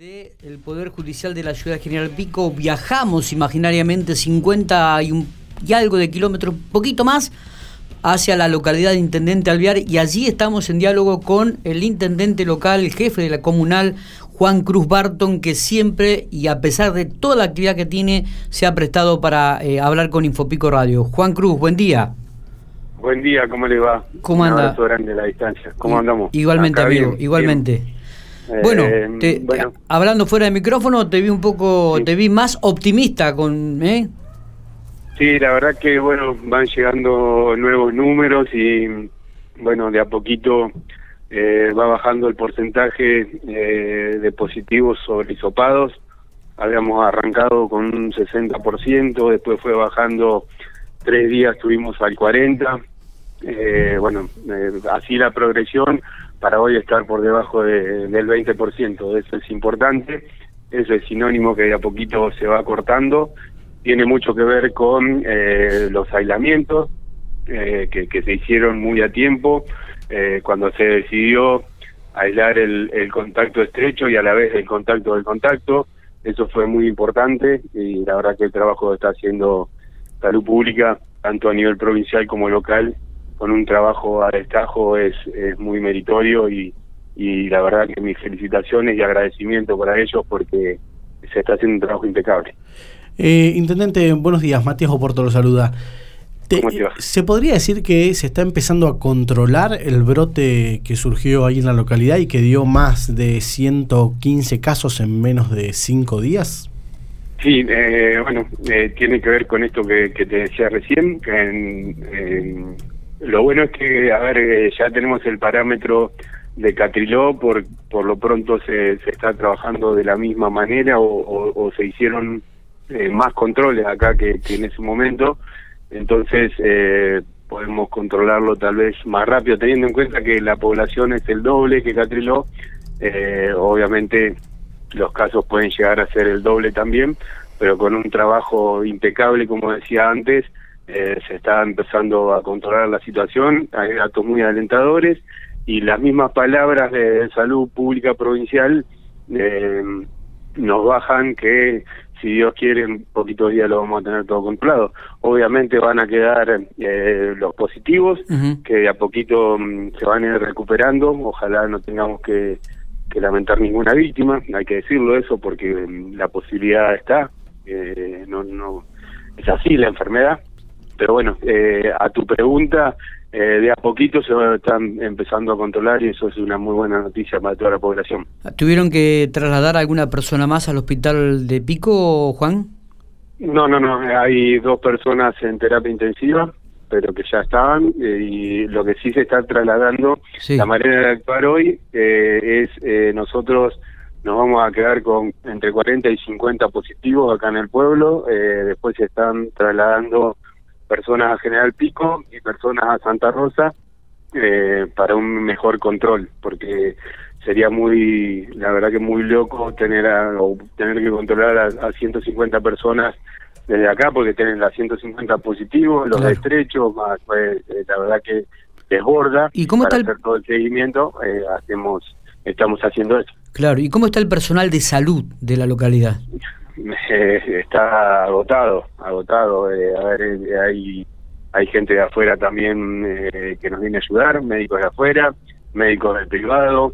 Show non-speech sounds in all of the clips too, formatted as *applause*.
del Poder Judicial de la Ciudad General Pico viajamos imaginariamente 50 y, un, y algo de kilómetros, poquito más, hacia la localidad de Intendente Alvear y allí estamos en diálogo con el intendente local, el jefe de la comunal, Juan Cruz Barton, que siempre y a pesar de toda la actividad que tiene, se ha prestado para eh, hablar con Infopico Radio. Juan Cruz, buen día. Buen día, ¿cómo le va? ¿Cómo anda? Un abrazo grande a la distancia. ¿Cómo andamos? Igualmente, Acá amigo, bien, igualmente. bien. Bueno, Eh, te- bueno. hablando fuera de micrófono, te vi un poco, Sí. te vi más optimista con, ¿eh? Sí, la verdad que bueno, van llegando nuevos números y bueno, de a poquito eh, va bajando el porcentaje eh, de positivos sobre hisopados. Habíamos arrancado con un 60%, después fue bajando tres días, estuvimos al 40%. Eh, bueno, eh, así la progresión para hoy estar por debajo de- del 20%. Eso es importante, eso es sinónimo que de a poquito se va cortando. Tiene mucho que ver con eh, los aislamientos eh, que, se hicieron muy a tiempo, eh, cuando se decidió aislar el, el contacto estrecho y a la vez el contacto del contacto. Eso fue muy importante y la verdad que el trabajo está haciendo salud pública, tanto a nivel provincial como local, con un trabajo a destajo es, es muy meritorio y, y la verdad que mis felicitaciones y agradecimiento para ellos porque se está haciendo un trabajo impecable. Eh, Intendente, buenos días. Matías Oporto lo saluda. Te- ¿Cómo te va? ¿Se podría decir que se está empezando a controlar el brote que surgió ahí en la localidad y que dio más de 115 casos en menos de 5 días? Sí, eh, bueno, eh, tiene que ver con esto que, que te decía recién. que en- en- lo bueno es que, a ver, eh, ya tenemos el parámetro de Catriló, por, por lo pronto se, se está trabajando de la misma manera o, se hicieron eh, más controles acá que, que en ese momento. Entonces, eh, podemos controlarlo tal vez más rápido, teniendo en cuenta que la población es el doble que Catriló. Eh, obviamente, los casos pueden llegar a ser el doble también, pero con un trabajo impecable, como decía antes, eh, se está empezando a controlar la situación, hay datos muy alentadores y las mismas palabras de salud pública provincial eh, nos bajan que si Dios quiere en poquitos días lo vamos a tener todo controlado. Obviamente van a quedar eh, los positivos, que de a poquito mm, se van a ir recuperando, ojalá no tengamos que, que lamentar ninguna víctima, hay que decirlo eso porque mm, la posibilidad está, eh, no, no es así la enfermedad, pero bueno, eh, a tu pregunta, eh, de a poquito se están empezando a controlar y eso es una muy buena noticia para toda la población. ¿Tuvieron que trasladar a alguna persona más al hospital de Pico, Juan? No, no, no, hay dos personas en terapia intensiva, pero que ya estaban, eh, y lo que sí se está trasladando, Sí. la manera de actuar hoy eh, es eh, nosotros nos vamos a quedar con entre 40 y 50 positivos acá en el pueblo, después se están trasladando personas a General Pico y personas a Santa Rosa eh, para un mejor control, porque sería muy, la verdad que muy loco tener a, o tener que controlar a, a 150 personas desde acá, porque tienen las 150 positivos, los Claro. estrechos, más pues, eh, la verdad que desborda. ¿Y cómo para está el- hacer todo el seguimiento, eh, hacemos, estamos haciendo eso. Claro, ¿y cómo está el personal de salud de la localidad? Eh, *laughs* está agotado, agotado. eh, a ver, eh, hay hay gente de afuera también eh, que nos viene a ayudar, médicos de afuera, médicos del privado.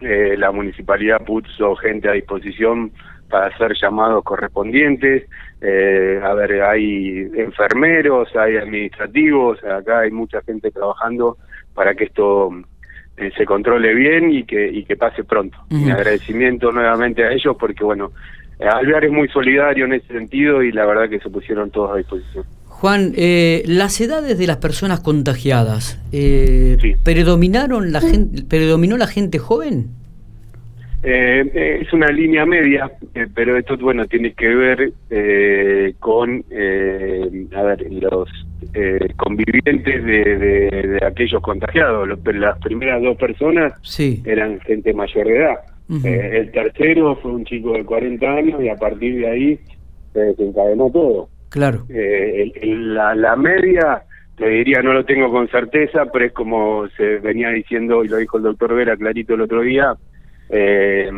eh, la municipalidad puso gente a disposición para hacer llamados correspondientes. eh, a ver, hay enfermeros, hay administrativos, acá hay mucha gente trabajando para que esto se controle bien y que y que pase pronto. Mi agradecimiento nuevamente a ellos porque bueno, Alvear es muy solidario en ese sentido y la verdad que se pusieron todos a disposición. Juan, eh, las edades de las personas contagiadas, eh, Sí. ¿predominaron la gente, ¿predominó la gente joven? Eh, eh, es una línea media, eh, pero esto bueno tiene que ver eh, con eh, a ver los eh, convivientes de, de- de aquellos contagiados. Las primeras dos personas Sí. eran gente mayor de edad. Eh, el tercero fue un chico de 40 años y a partir de ahí se desencadenó todo. Claro. Eh, el- el- la, la media, te diría, no lo tengo con certeza, pero es como se venía diciendo y lo dijo el doctor Vera clarito el otro día, eh,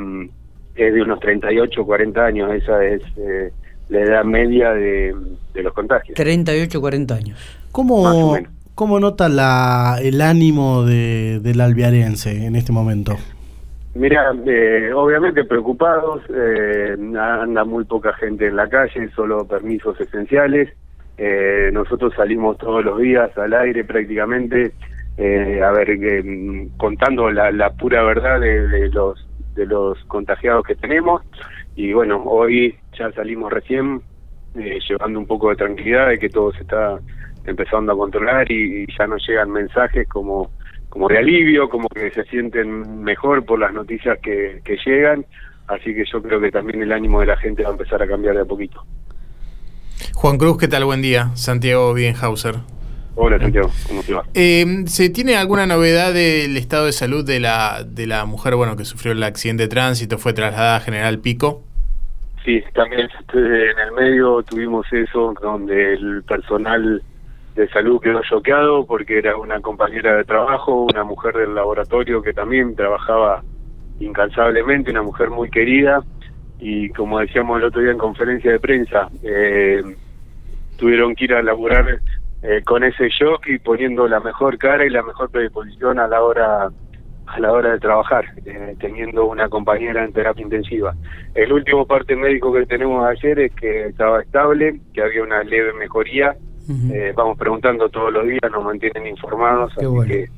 es de unos 38 o 40 años, esa es eh, la edad media de, los contagios. 38 40 años. ¿Cómo, ¿cómo nota la, el ánimo de, del albiarense en este momento? Mira, eh, obviamente preocupados, eh, anda muy poca gente en la calle, solo permisos esenciales. Eh, nosotros salimos todos los días al aire prácticamente, eh, a ver, contando la, la, pura verdad de, los de los contagiados que tenemos. Y bueno, hoy ya salimos recién, llevando un poco de tranquilidad de que todo se está empezando a controlar y ya nos llegan mensajes como como de alivio, como que se sienten mejor por las noticias que, llegan, así que yo creo que también el ánimo de la gente va a empezar a cambiar de a poquito. Juan Cruz, ¿qué tal? Buen día. Santiago Bienhauser. Hola Santiago, ¿cómo te va? Eh, ¿Se tiene alguna novedad del estado de salud de la, de la mujer bueno que sufrió el accidente de tránsito, fue trasladada a General Pico? Sí, también este, en el medio tuvimos eso, donde el personal de salud quedó choqueado porque era una compañera de trabajo, una mujer del laboratorio que también trabajaba incansablemente, una mujer muy querida y como decíamos el otro día en conferencia de prensa, eh, tuvieron que ir a laburar eh, con ese shock y poniendo la mejor cara y la mejor predisposición a la hora a la hora de trabajar, eh, teniendo una compañera en terapia intensiva. El último parte médico que tenemos ayer es que estaba estable, que había una leve mejoría eh, vamos preguntando todos los días, nos mantienen informados, así que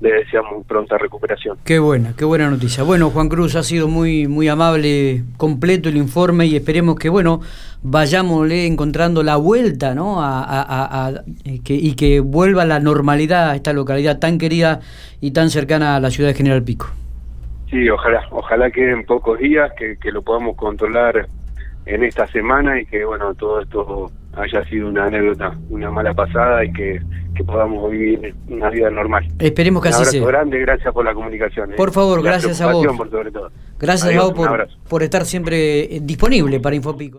le deseamos pronta recuperación. Qué buena, qué buena noticia. Bueno, Juan Cruz, ha sido muy, muy amable, completo el informe y esperemos que, bueno, vayámosle encontrando la vuelta, ¿no? A, eh, que, y que vuelva a la normalidad a esta localidad tan querida y tan cercana a la ciudad de General Pico. Sí, ojalá, ojalá que en pocos días, que, que lo podamos controlar en esta semana y que, bueno, todo esto haya sido una anécdota, una mala pasada y que, podamos vivir una vida normal. Esperemos que así sea. grande, gracias por la comunicación. ¿eh? Por favor, gracias a vos. Por sobre todo. Gracias a vos por, por estar siempre eh, disponible para Infopico.